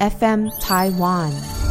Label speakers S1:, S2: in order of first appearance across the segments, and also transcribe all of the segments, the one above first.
S1: FM Taiwan。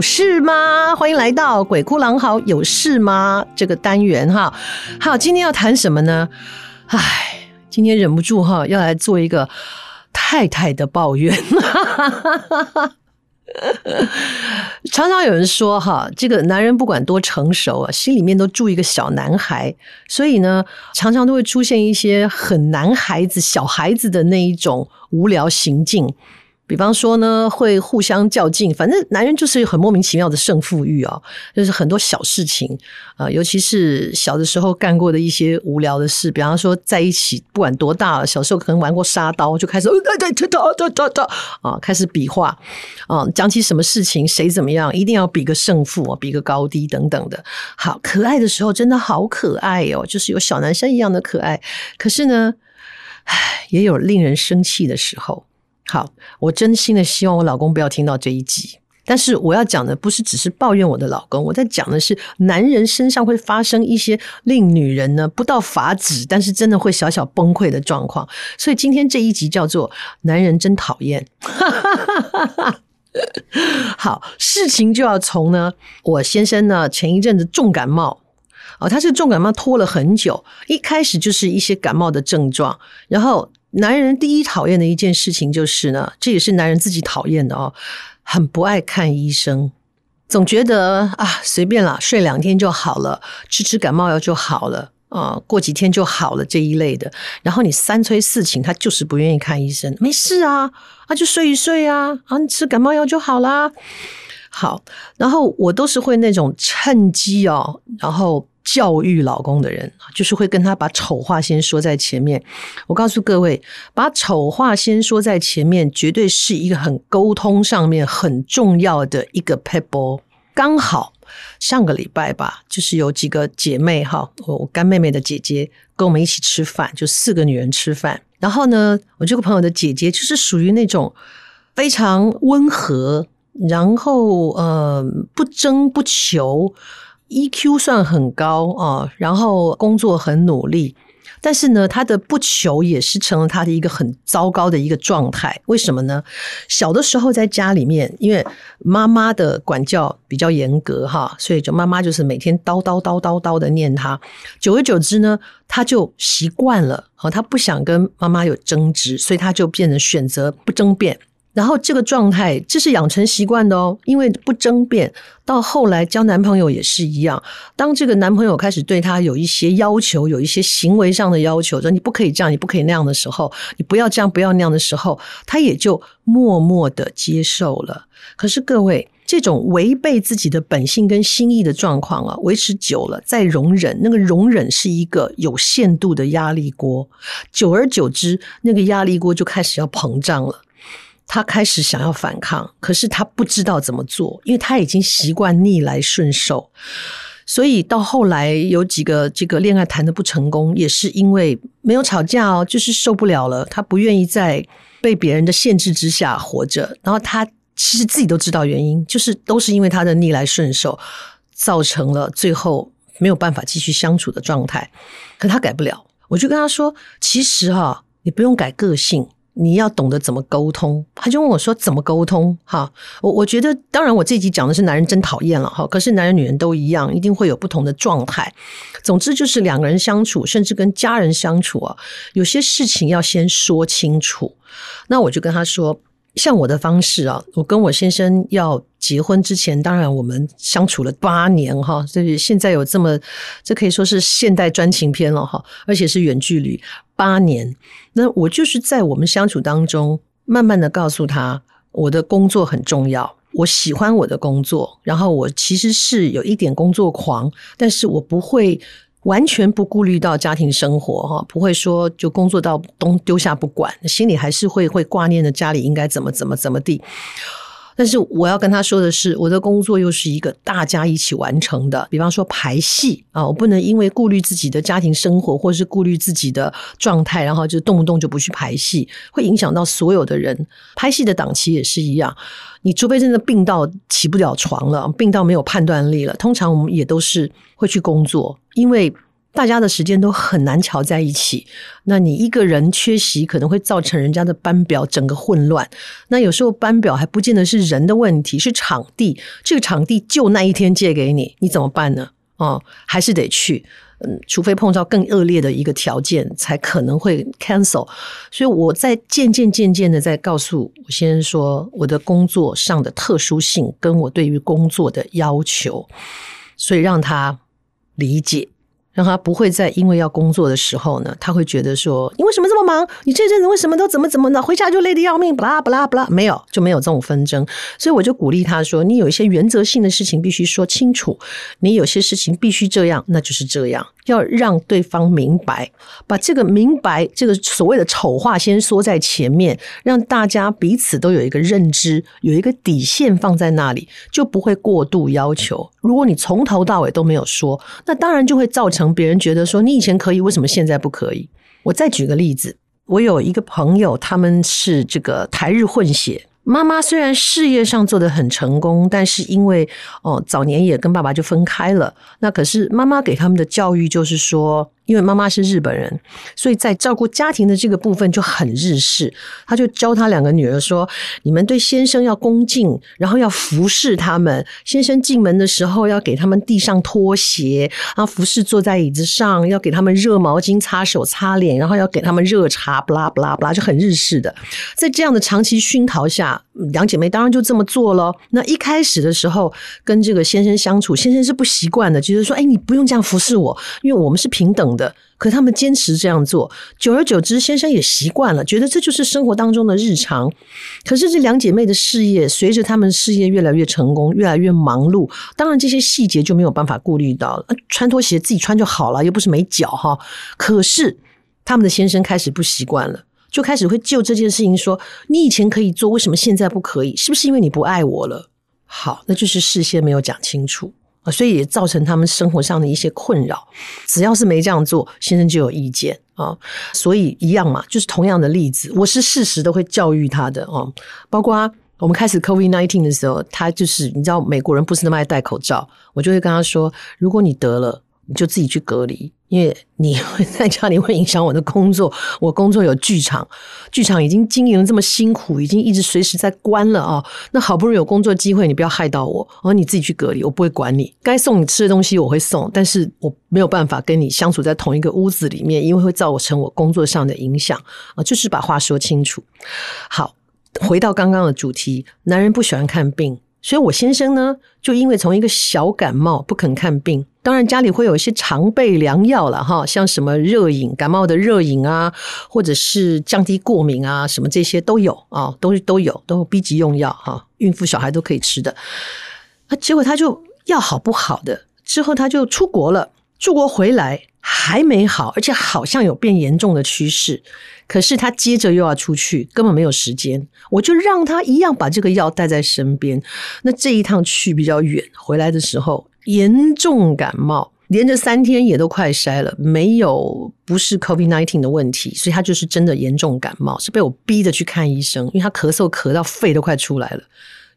S2: 有事吗？欢迎来到《鬼哭狼嚎》，有事吗？这个单元哈，好，今天要谈什么呢？唉，今天忍不住哈，要来做一个太太的抱怨。常常有人说哈，这个男人不管多成熟啊，心里面都住一个小男孩，所以呢，常常都会出现一些很男孩子、小孩子的那一种无聊行径。比方说呢，会互相较劲，反正男人就是很莫名其妙的胜负欲哦，就是很多小事情啊，尤其是小的时候干过的一些无聊的事，比方说在一起，不管多大了，小时候可能玩过沙刀，就开始对对对对对对啊，开始比划啊，讲起什么事情谁怎么样，一定要比个胜负，比个高低等等的。好，可爱的时候真的好可爱哦，就是有小男生一样的可爱。可是呢，唉，也有令人生气的时候。好，我真心的希望我老公不要听到这一集。但是我要讲的不是只是抱怨我的老公，我在讲的是男人身上会发生一些令女人呢不到法子，但是真的会小小崩溃的状况。所以今天这一集叫做“男人真讨厌”。好，事情就要从呢，我先生呢前一阵子重感冒哦，他是重感冒拖了很久，一开始就是一些感冒的症状，然后。男人第一讨厌的一件事情就是呢，这也是男人自己讨厌的哦，很不爱看医生，总觉得啊随便啦，睡两天就好了，吃吃感冒药就好了啊，过几天就好了这一类的。然后你三催四请，他就是不愿意看医生，没事啊，啊就睡一睡啊，啊你吃感冒药就好啦。好，然后我都是会那种趁机哦，然后。教育老公的人，就是会跟他把丑话先说在前面。我告诉各位，把丑话先说在前面，绝对是一个很沟通上面很重要的一个撇步。刚好上个礼拜吧，就是有几个姐妹哈，我干妹妹的姐姐跟我们一起吃饭，就四个女人吃饭。然后呢，我这个朋友的姐姐就是属于那种非常温和，然后呃不争不求。EQ 算很高啊，然后工作很努力，但是呢，他的不求也是成了他的一个很糟糕的一个状态。为什么呢？小的时候在家里面，因为妈妈的管教比较严格哈，所以就妈妈就是每天叨叨叨叨叨的念他。久而久之呢，他就习惯了啊，他不想跟妈妈有争执，所以他就变成选择不争辩。然后这个状态，这是养成习惯的哦，因为不争辩，到后来交男朋友也是一样。当这个男朋友开始对他有一些要求，有一些行为上的要求，说你不可以这样，你不可以那样的时候，你不要这样，不要那样的时候，他也就默默的接受了。可是各位，这种违背自己的本性跟心意的状况啊，维持久了，再容忍，那个容忍是一个有限度的压力锅，久而久之，那个压力锅就开始要膨胀了。他开始想要反抗，可是他不知道怎么做，因为他已经习惯逆来顺受，所以到后来有几个这个恋爱谈得不成功，也是因为没有吵架哦，就是受不了了，他不愿意在被别人的限制之下活着，然后他其实自己都知道原因，就是都是因为他的逆来顺受，造成了最后没有办法继续相处的状态，可他改不了，我就跟他说，其实哈，你不用改个性。你要懂得怎么沟通，他就问我说：“怎么沟通？”哈，我我觉得，当然我这集讲的是男人真讨厌了哈，可是男人女人都一样，一定会有不同的状态。总之就是两个人相处，甚至跟家人相处啊，有些事情要先说清楚。那我就跟他说。像我的方式啊，我跟我先生要结婚之前，当然我们相处了八年哈，所以现在有这么，这可以说是现代专情片了哈，而且是远距离八年。那我就是在我们相处当中，慢慢的告诉他，我的工作很重要，我喜欢我的工作，然后我其实是有一点工作狂，但是我不会完全不顾虑到家庭生活哈，不会说就工作到东丢下不管，心里还是会会挂念着家里应该怎么怎么怎么地。但是我要跟他说的是，我的工作又是一个大家一起完成的。比方说排戏啊，我不能因为顾虑自己的家庭生活，或是顾虑自己的状态，然后就动不动就不去排戏，会影响到所有的人。拍戏的档期也是一样，你除非真的病到起不了床了，病到没有判断力了，通常我们也都是会去工作，因为。大家的时间都很难瞧在一起，那你一个人缺席，可能会造成人家的班表整个混乱。那有时候班表还不见得是人的问题，是场地。这个场地就那一天借给你，你怎么办呢？哦，还是得去。嗯，除非碰到更恶劣的一个条件，才可能会 cancel。所以我在渐渐渐渐的在告诉我先生说，我的工作上的特殊性，跟我对于工作的要求，所以让他理解。让他不会再因为要工作的时候呢，他会觉得说：“你为什么这么忙？你这阵子为什么都怎么怎么的？回家就累得要命，不啦不啦不啦，没有就没有这种纷争。”所以我就鼓励他说：“你有一些原则性的事情必须说清楚，你有些事情必须这样，那就是这样。”要让对方明白，把这个明白这个所谓的丑话先说在前面，让大家彼此都有一个认知，有一个底线放在那里，就不会过度要求。如果你从头到尾都没有说，那当然就会造成别人觉得说，你以前可以，为什么现在不可以？我再举个例子，我有一个朋友，他们是这个台日混血。妈妈虽然事业上做得很成功，但是因为哦早年也跟爸爸就分开了，那可是妈妈给他们的教育就是说。因为妈妈是日本人，所以在照顾家庭的这个部分就很日式。他就教他两个女儿说：“你们对先生要恭敬，然后要服侍他们。先生进门的时候要给他们递上拖鞋，然后服侍坐在椅子上，要给他们热毛巾擦手擦脸，然后要给他们热茶，不拉不拉不拉，就很日式的。在这样的长期熏陶下，两姐妹当然就这么做了。那一开始的时候跟这个先生相处，先生是不习惯的，就是说：‘哎，你不用这样服侍我，因为我们是平等的。’，可他们坚持这样做，久而久之，先生也习惯了，觉得这就是生活当中的日常。可是这两姐妹的事业，随着他们事业越来越成功，越来越忙碌，当然这些细节就没有办法顾虑到了。穿拖鞋自己穿就好了，又不是没脚哈。可是他们的先生开始不习惯了，就开始会就这件事情说：“你以前可以做，为什么现在不可以？是不是因为你不爱我了？”好，那就是事先没有讲清楚。啊，所以也造成他们生活上的一些困扰。只要是没这样做，先生就有意见啊。所以一样嘛，就是同样的例子，我是事实都会教育他的哦。包括我们开始 COVID-19 的时候，他就是你知道，美国人不是那么爱戴口罩，我就会跟他说：如果你得了，你就自己去隔离。因为你会 在家里会影响我的工作，我工作有剧场，剧场已经经营的这么辛苦，已经一直随时在关了啊。那好不容易有工作机会，你不要害到我，我说你自己去隔离，我不会管你。该送你吃的东西我会送，但是我没有办法跟你相处在同一个屋子里面，因为会造成我工作上的影响啊。就是把话说清楚。好，回到刚刚的主题，男人不喜欢看病。所以，我先生呢，就因为从一个小感冒不肯看病，当然家里会有一些常备良药了哈，像什么热饮、感冒的热饮啊，或者是降低过敏啊，什么这些都有啊，都都有，都有 B 级用药哈，孕妇小孩都可以吃的。啊，结果他就药好不好的，之后他就出国了，出国回来还没好，而且好像有变严重的趋势。可是他接着又要出去，根本没有时间。我就让他一样把这个药带在身边。那这一趟去比较远，回来的时候严重感冒，连着三天也都快筛了，没有不是 COVID-19 的问题，所以他就是真的严重感冒，是被我逼着去看医生，因为他咳嗽咳到肺都快出来了，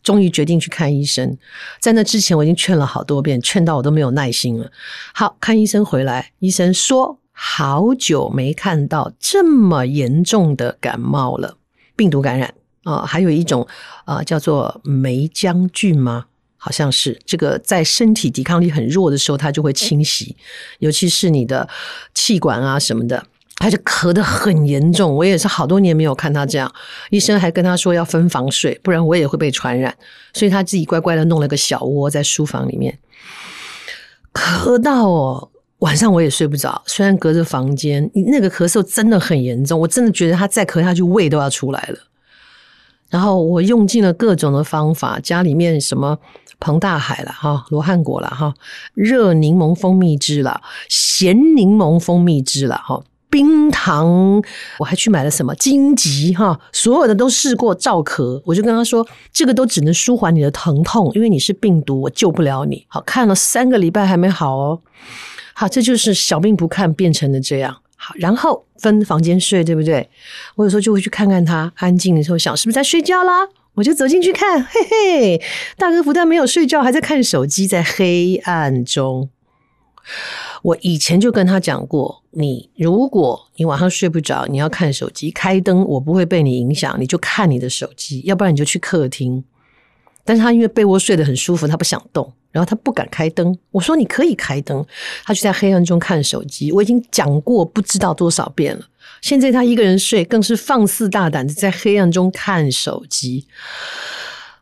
S2: 终于决定去看医生。在那之前我已经劝了好多遍，劝到我都没有耐心了。好，看医生回来，医生说。好久没看到这么严重的感冒了，病毒感染啊、还有一种啊、叫做霉浆菌吗？好像是这个，在身体抵抗力很弱的时候，它就会侵袭，尤其是你的气管啊什么的，他就咳得很严重。我也是好多年没有看他这样，医生还跟他说要分房睡，不然我也会被传染，所以他自己乖乖的弄了个小窝在书房里面，咳到哦。晚上我也睡不着，虽然隔着房间，那个咳嗽真的很严重，我真的觉得他再咳下去胃都要出来了。然后我用尽了各种的方法，家里面什么彭大海了哈，罗汉果了哈，热柠檬蜂蜜汁了，咸柠檬蜂蜜汁了哈。冰糖，我还去买了什么荆棘哈，所有的都试过照咳，我就跟他说，这个都只能舒缓你的疼痛，因为你是病毒，我救不了你。好，看了三个礼拜还没好哦。好，这就是小病不看变成了这样。好，然后分房间睡，对不对？我有时候就会去看看他，安静的时候想是不是在睡觉啦，我就走进去看，嘿嘿，大哥不但没有睡觉，还在看手机，在黑暗中。我以前就跟他讲过，你如果你晚上睡不着，你要看手机，开灯，我不会被你影响，你就看你的手机，要不然你就去客厅。但是他因为被窝睡得很舒服，他不想动，然后他不敢开灯。我说你可以开灯，他就在黑暗中看手机。我已经讲过不知道多少遍了，现在他一个人睡，更是放肆大胆的在黑暗中看手机。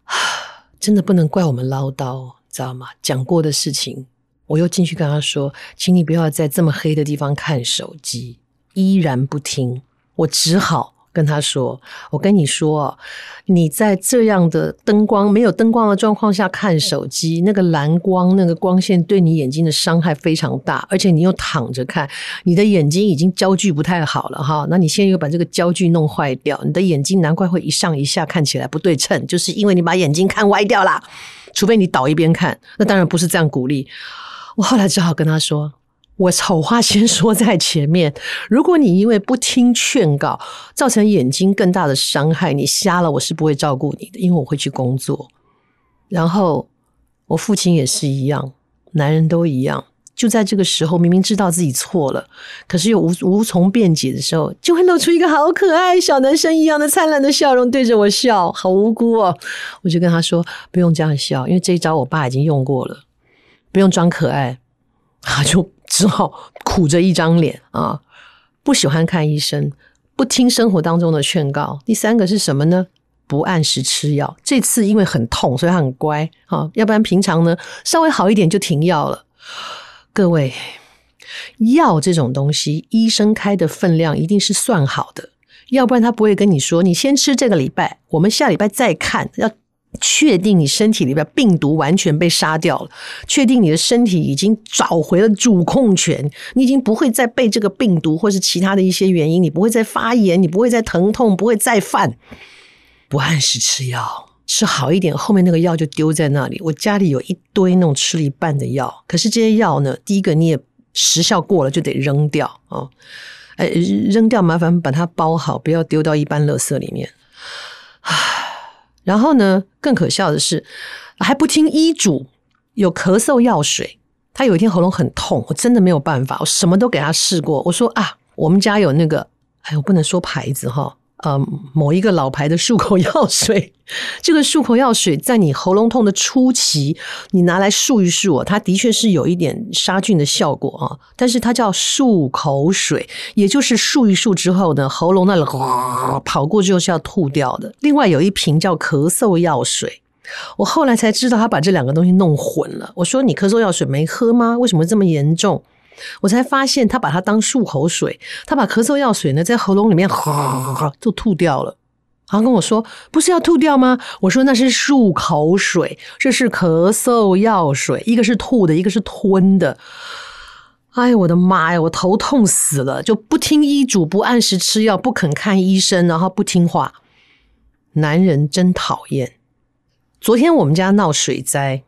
S2: 真的不能怪我们唠叨，知道吗？讲过的事情。我又进去跟他说：“请你不要在这么黑的地方看手机。”依然不听，我只好跟他说：“我跟你说，你在这样的灯光没有灯光的状况下看手机，那个蓝光、那个光线对你眼睛的伤害非常大，而且你又躺着看，你的眼睛已经焦距不太好了哈。那你现在又把这个焦距弄坏掉，你的眼睛难怪会一上一下看起来不对称，就是因为你把眼睛看歪掉啦。除非你倒一边看，那当然不是这样鼓励。”我后来只好跟他说：“我丑话先说在前面，如果你因为不听劝告，造成眼睛更大的伤害，你瞎了，我是不会照顾你的，因为我会去工作。然后我父亲也是一样，男人都一样，就在这个时候，明明知道自己错了，可是又无无从辩解的时候，就会露出一个好可爱小男生一样的灿烂的笑容，对着我笑，好无辜哦。我就跟他说：不用这样笑，因为这一招我爸已经用过了。”不用装可爱，他就只好苦着一张脸啊！不喜欢看医生，不听生活当中的劝告。第三个是什么呢？不按时吃药。这次因为很痛，所以他很乖啊。要不然平常呢，稍微好一点就停药了。各位，药这种东西，医生开的分量一定是算好的，要不然他不会跟你说，你先吃这个礼拜，我们下礼拜再看。要。确定你身体里边病毒完全被杀掉了，确定你的身体已经找回了主控权，你已经不会再被这个病毒或是其他的一些原因，你不会再发炎，你不会再疼痛，不会再犯。不按时吃药，吃好一点，后面那个药就丢在那里。我家里有一堆那种吃了一半的药，可是这些药呢，第一个你也时效过了就得扔掉啊，哦，哎，扔掉麻烦把它包好，不要丢到一般垃圾里面。唉。然后呢，更可笑的是，还不听医嘱，有咳嗽药水。他有一天喉咙很痛，我真的没有办法，我什么都给他试过。我说啊，我们家有那个，哎，我不能说牌子哈。呃，某一个老牌的漱口药水，这个漱口药水在你喉咙痛的初期，你拿来漱一漱，它的确是有一点杀菌的效果啊。但是它叫漱口水，也就是漱一漱之后呢，喉咙那里 跑过之后是要吐掉的。另外有一瓶叫咳嗽药水，我后来才知道他把这两个东西弄混了。我说你咳嗽药水没喝吗？为什么这么严重？我才发现，他把它当漱口水，他把咳嗽药水呢在喉咙里面哈哈就吐掉了。然后跟我说：“不是要吐掉吗？”我说：“那是漱口水，这是咳嗽药水，一个是吐的，一个是吞的。”哎呀，我的妈呀，我头痛死了！就不听医嘱，不按时吃药，不肯看医生，然后不听话，男人真讨厌。昨天我们家闹水灾，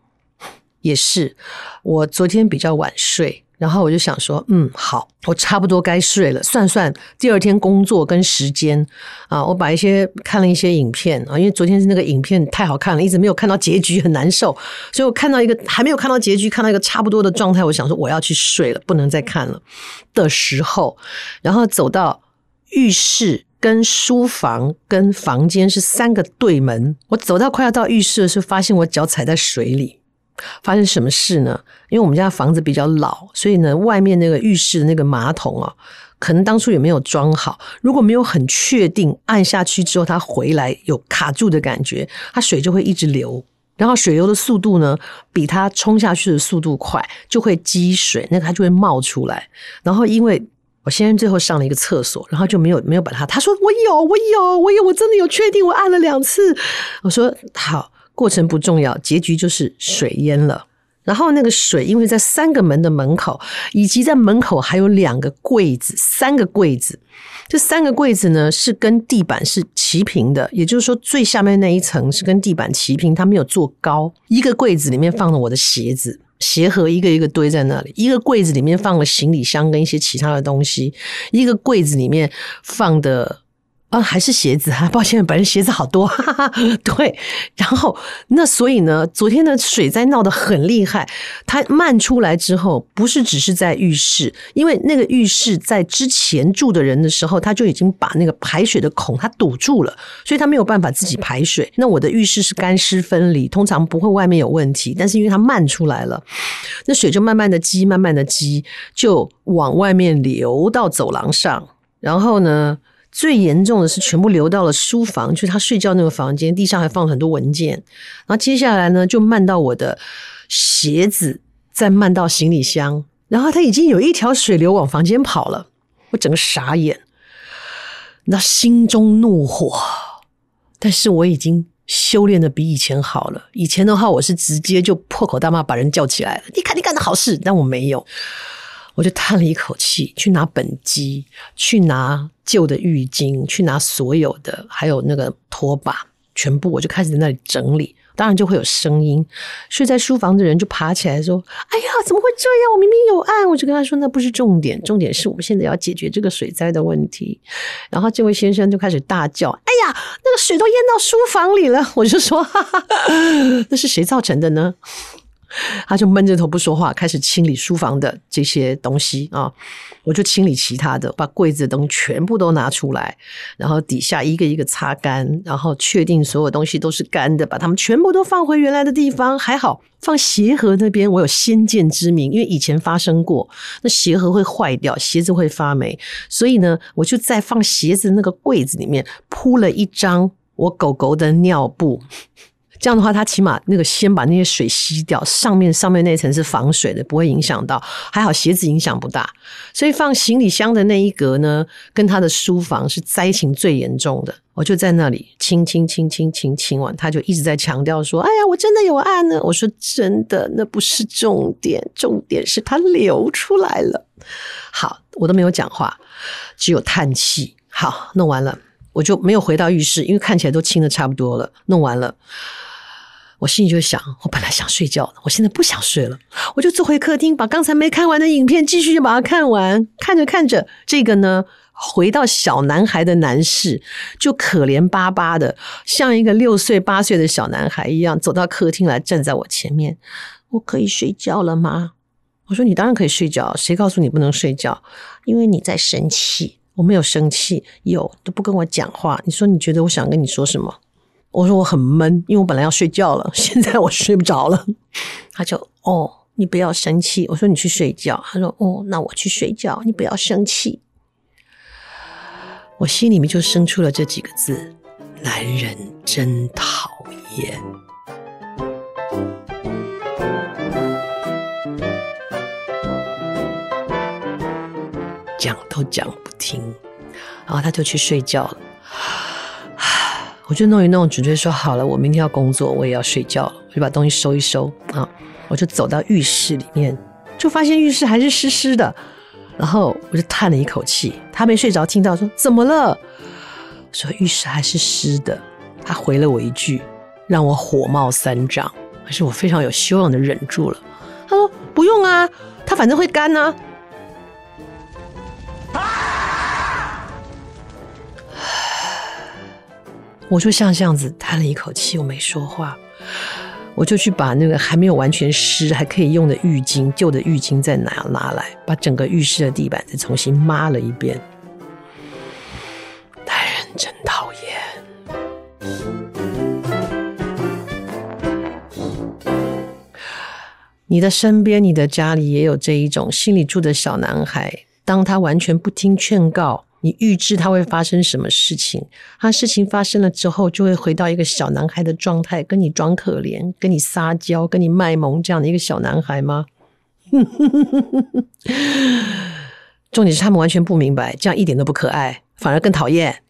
S2: 也是我昨天比较晚睡。然后我就想说，嗯，好，我差不多该睡了。算算第二天工作跟时间啊，我把一些看了一些影片啊，因为昨天是那个影片太好看了，一直没有看到结局，很难受。所以我看到一个还没有看到结局，看到一个差不多的状态，我想说我要去睡了，不能再看了的时候，然后走到浴室跟书房跟房间是三个对门，我走到快要到浴室的时候，发现我脚踩在水里。发生什么事呢？因为我们家房子比较老，所以呢，外面那个浴室的那个马桶啊，可能当初也没有装好。如果没有很确定按下去之后它回来有卡住的感觉，它水就会一直流，然后水流的速度呢，比它冲下去的速度快，就会积水，那个它就会冒出来。然后因为我先生最后上了一个厕所，然后就没有没有把它。他说：“我有，我有，我有，我真的有确定，我按了两次。”我说：“好，过程不重要，结局就是水淹了。然后那个水因为在三个门的门口，以及在门口还有两个柜子，三个柜子。这三个柜子呢是跟地板是齐平的，也就是说最下面那一层是跟地板齐平，它没有做高。一个柜子里面放了我的鞋子。”鞋盒一个一个堆在那里，一个柜子里面放了行李箱跟一些其他的东西，一个柜子里面放的。啊，还是鞋子哈，抱歉，本人鞋子好多，哈哈。对，然后那所以呢，昨天的水灾闹得很厉害，它漫出来之后，不是只是在浴室，因为那个浴室在之前住的人的时候，他就已经把那个排水的孔它堵住了，所以他没有办法自己排水。那我的浴室是干湿分离，通常不会外面有问题，但是因为它漫出来了，那水就慢慢的积，慢慢的积，就往外面流到走廊上，然后呢，最严重的是全部流到了书房，就是他睡觉那个房间，地上还放了很多文件。然后接下来呢，就漫到我的鞋子，再漫到行李箱，然后他已经有一条水流往房间跑了，我整个傻眼，那心中怒火。但是我已经修炼的比以前好了，以前的话我是直接就破口大骂，把人叫起来了。你看你干的好事，但我没有。我就叹了一口气，去拿本机，去拿旧的浴巾，去拿所有的，还有那个拖把，全部我就开始在那里整理。当然就会有声音，睡在书房的人就爬起来说：“哎呀，怎么会这样？我明明有按。”我就跟他说：“那不是重点，重点是我们现在要解决这个水灾的问题。”然后这位先生就开始大叫：“哎呀，那个水都淹到书房里了！”我就说：“哈哈，那是谁造成的呢？” 他就闷着头不说话，开始清理书房的这些东西啊，我就清理其他的，把柜子的东西全部都拿出来，然后底下一个一个擦干，然后确定所有东西都是干的，把它们全部都放回原来的地方。还好放鞋盒那边我有先见之明，因为以前发生过，那鞋盒会坏掉，鞋子会发霉，所以呢，我就在放鞋子那个柜子里面铺了一张我狗狗的尿布。这样的话，它起码那个先把那些水吸掉，上面上面那层是防水的，不会影响到。还好鞋子影响不大，所以放行李箱的那一格呢，跟他的书房是灾情最严重的。我就在那里清清清清清清完，他就一直在强调说：“哎呀，我真的有按呢。”我说：“真的，那不是重点，重点是它流出来了。”好，我都没有讲话，只有叹气。好，弄完了，我就没有回到浴室，因为看起来都清的差不多了。弄完了。我心里就想，我本来想睡觉的，我现在不想睡了，我就坐回客厅，把刚才没看完的影片继续把它看完。看着看着，这个呢，回到小男孩的男士就可怜巴巴的，像一个六岁八岁的小男孩一样，走到客厅来，站在我前面。我可以睡觉了吗？我说你当然可以睡觉，谁告诉你不能睡觉？因为你在生气。我没有生气，有都不跟我讲话。你说你觉得我想跟你说什么？我说我很闷，因为我本来要睡觉了，现在我睡不着了。他就哦，你不要生气。我说你去睡觉。他说哦，那我去睡觉，你不要生气。我心里面就生出了这几个字：男人真讨厌。讲都讲听，然后他就去睡觉了。我就弄一弄，准备说好了，我明天要工作，我也要睡觉了，我就把东西收一收啊，我就走到浴室里面，就发现浴室还是湿湿的，然后我就叹了一口气。他没睡着，听到说怎么了？说浴室还是湿的。他回了我一句，让我火冒三丈，可是我非常有修养的忍住了。他说不用啊，它反正会干呢、啊。我就像这样子叹了一口气，我没说话，我就去把那个还没有完全湿、还可以用的浴巾、旧的浴巾再拿拿来，把整个浴室的地板再重新抹了一遍。男人真讨厌。你的身边、你的家里也有这一种心里住的小男孩，当他完全不听劝告。你预知他会发生什么事情，他事情发生了之后，就会回到一个小男孩的状态，跟你装可怜，跟你撒娇，跟你卖萌这样的一个小男孩吗？重点是他们完全不明白，这样一点都不可爱，反而更讨厌。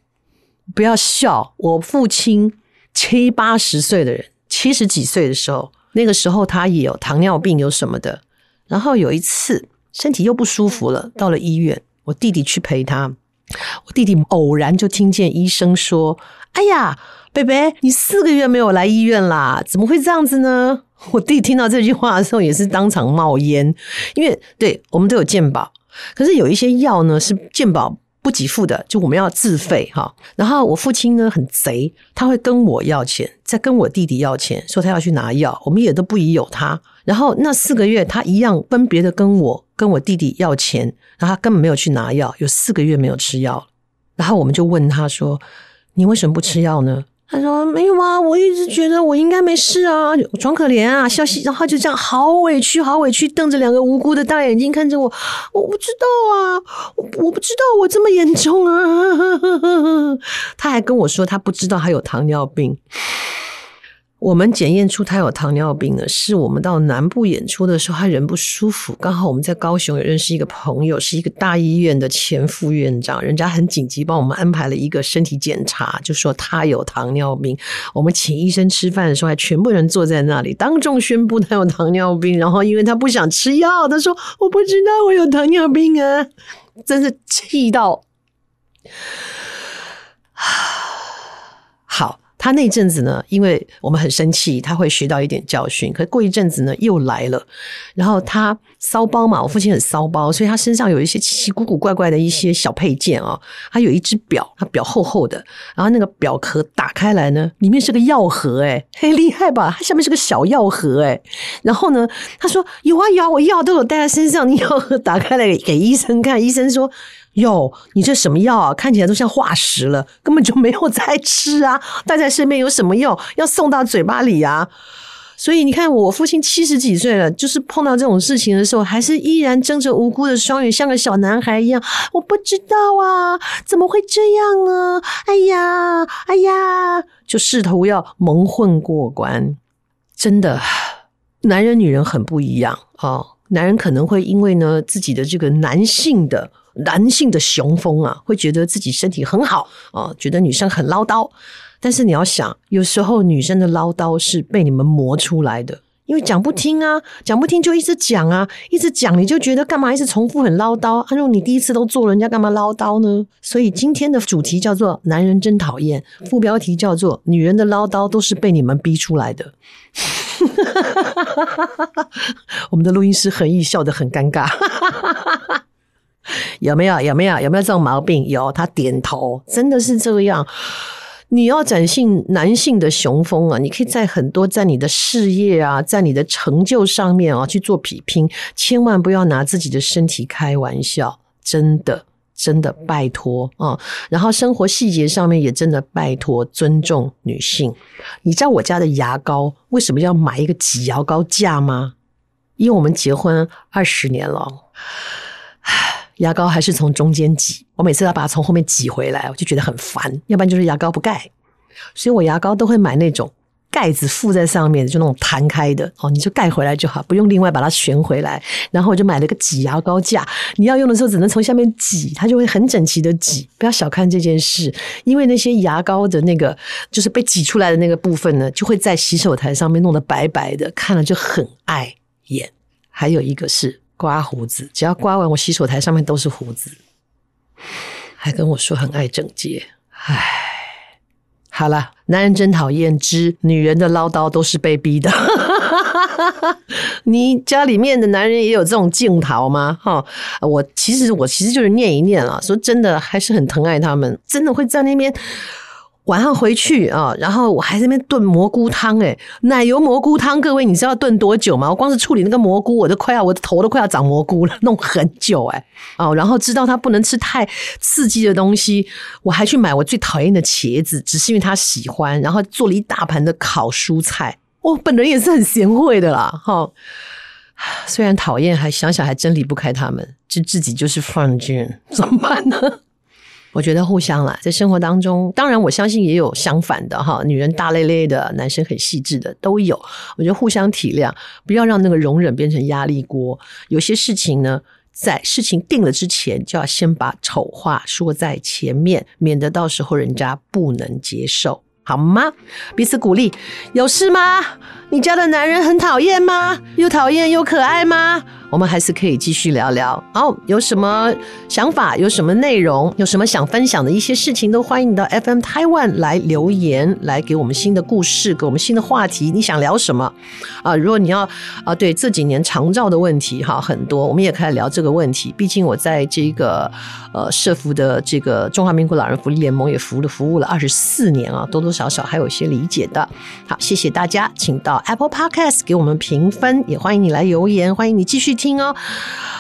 S2: 不要笑，我父亲七八十岁的人，七十几岁的时候，那个时候他也有糖尿病，有什么的。然后有一次身体又不舒服了，到了医院，我弟弟去陪他，我弟弟偶然就听见医生说：“哎呀，贝贝，你四个月没有来医院啦，怎么会这样子呢？”我弟听到这句话的时候，也是当场冒烟，因为对我们都有健保。可是有一些药呢是健保不给付的，就我们要自费哈。然后我父亲呢很贼，他会跟我要钱，再跟我弟弟要钱，说他要去拿药，我们也都不疑有他。然后那四个月他一样分别的跟我跟我弟弟要钱，然后他根本没有去拿药，有四个月没有吃药。然后我们就问他说：“你为什么不吃药呢？”他说：“没有啊，我一直觉得我应该没事啊，装可怜啊，消息。”然后就这样，好委屈，好委屈，瞪着两个无辜的大眼睛看着我。我不知道啊，我我不知道我这么严重啊。他还跟我说，他不知道他有糖尿病。我们检验出他有糖尿病呢，是我们到南部演出的时候，他人不舒服。刚好我们在高雄也认识一个朋友，是一个大医院的前副院长，人家很紧急帮我们安排了一个身体检查，就说他有糖尿病。我们请医生吃饭的时候，还全部人坐在那里，当众宣布他有糖尿病。然后因为他不想吃药，他说我不知道我有糖尿病啊，真是气到啊。他那阵子呢，因为我们很生气，他会学到一点教训。可是过一阵子呢，又来了。然后他骚包嘛，我父亲很骚包，所以他身上有一些奇奇古古怪怪的一些小配件啊。他有一只表，他表厚厚的，然后那个表壳打开来呢，里面是个药盒，诶嘿，厉害吧？它下面是个小药盒，诶然后呢，他说有啊有啊，我药都有带在身上。你药盒打开来给医生看，医生说。哟，你这什么药啊？看起来都像化石了，根本就没有在吃啊！带在身边有什么用？要送到嘴巴里啊！所以你看，我父亲七十几岁了，就是碰到这种事情的时候，还是依然睁着无辜的双眼，像个小男孩一样。我不知道啊，怎么会这样呢？哎呀，哎呀，就试图要蒙混过关。真的，男人女人很不一样啊，哦！男人可能会因为呢自己的这个男性的。男性的雄风啊，会觉得自己身体很好啊，觉得女生很唠叨。但是你要想，有时候女生的唠叨是被你们磨出来的，因为讲不听啊，讲不听就一直讲啊，一直讲你就觉得干嘛一直重复很唠叨？啊，如你第一次都做了，人家干嘛唠叨呢？所以今天的主题叫做“男人真讨厌”，副标题叫做“女人的唠叨都是被你们逼出来的”。我们的录音师恒毅笑得很尴尬。有没有？有没有？有没有这种毛病？有，他点头，真的是这样。你要展现男性的雄风啊！你可以在很多在你的事业啊，在你的成就上面啊去做比拼，千万不要拿自己的身体开玩笑，真的，真的拜托啊！然后生活细节上面也真的拜托尊重女性。你知道我家的牙膏为什么要买一个挤牙膏架吗？因为我们结婚二十年了。牙膏还是从中间挤，我每次要把它从后面挤回来，我就觉得很烦。要不然就是牙膏不盖，所以我牙膏都会买那种盖子附在上面，就那种弹开的哦，你就盖回来就好，不用另外把它旋回来。然后我就买了个挤牙膏架，你要用的时候只能从下面挤，它就会很整齐的挤。不要小看这件事，因为那些牙膏的那个就是被挤出来的那个部分呢，就会在洗手台上面弄得白白的，看了就很碍眼。还有一个是。刮胡子，只要刮完，我洗手台上面都是胡子，还跟我说很爱整洁。唉，好了，男人真讨厌之女人的唠叨都是被逼的。你家里面的男人也有这种镜头吗？哈，我其实我其实就是念一念了，说真的，还是很疼爱他们，真的会在那边。晚上回去啊，然后我还在那边炖蘑菇汤，诶奶油蘑菇汤，各位你知道炖多久吗？我光是处理那个蘑菇，我都快要我的头都快要长蘑菇了，弄很久诶哦，然后知道他不能吃太刺激的东西，我还去买我最讨厌的茄子，只是因为他喜欢，然后做了一大盘的烤蔬菜。我本人也是很贤惠的啦，哈，虽然讨厌，还想想还真离不开他们，就自己就是犯贱，怎么办呢？我觉得互相啦，在生活当中，当然我相信也有相反的哈，女人大咧咧的，男生很细致的都有。我觉得互相体谅，不要让那个容忍变成压力锅。有些事情呢，在事情定了之前，就要先把丑话说在前面，免得到时候人家不能接受，好吗？彼此鼓励。有事吗？你家的男人很讨厌吗？又讨厌又可爱吗？我们还是可以继续聊聊。好，有什么想法？有什么内容？有什么想分享的一些事情，都欢迎你到 FM Taiwan 来留言，来给我们新的故事，给我们新的话题。你想聊什么？啊，如果你要啊，对这几年长照的问题哈，很多，我们也可以聊这个问题。毕竟我在这个呃社福的这个中华民国老人福利联盟也服了服务了二十四年啊，多多少少还有些理解的。好，谢谢大家，请到 Apple Podcast 给我们评分，也欢迎你来留言，欢迎你继续听哦，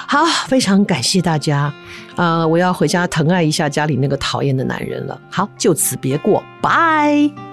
S2: 好，非常感谢大家，呃，我要回家疼爱一下家里那个讨厌的男人了。好，就此别过，拜。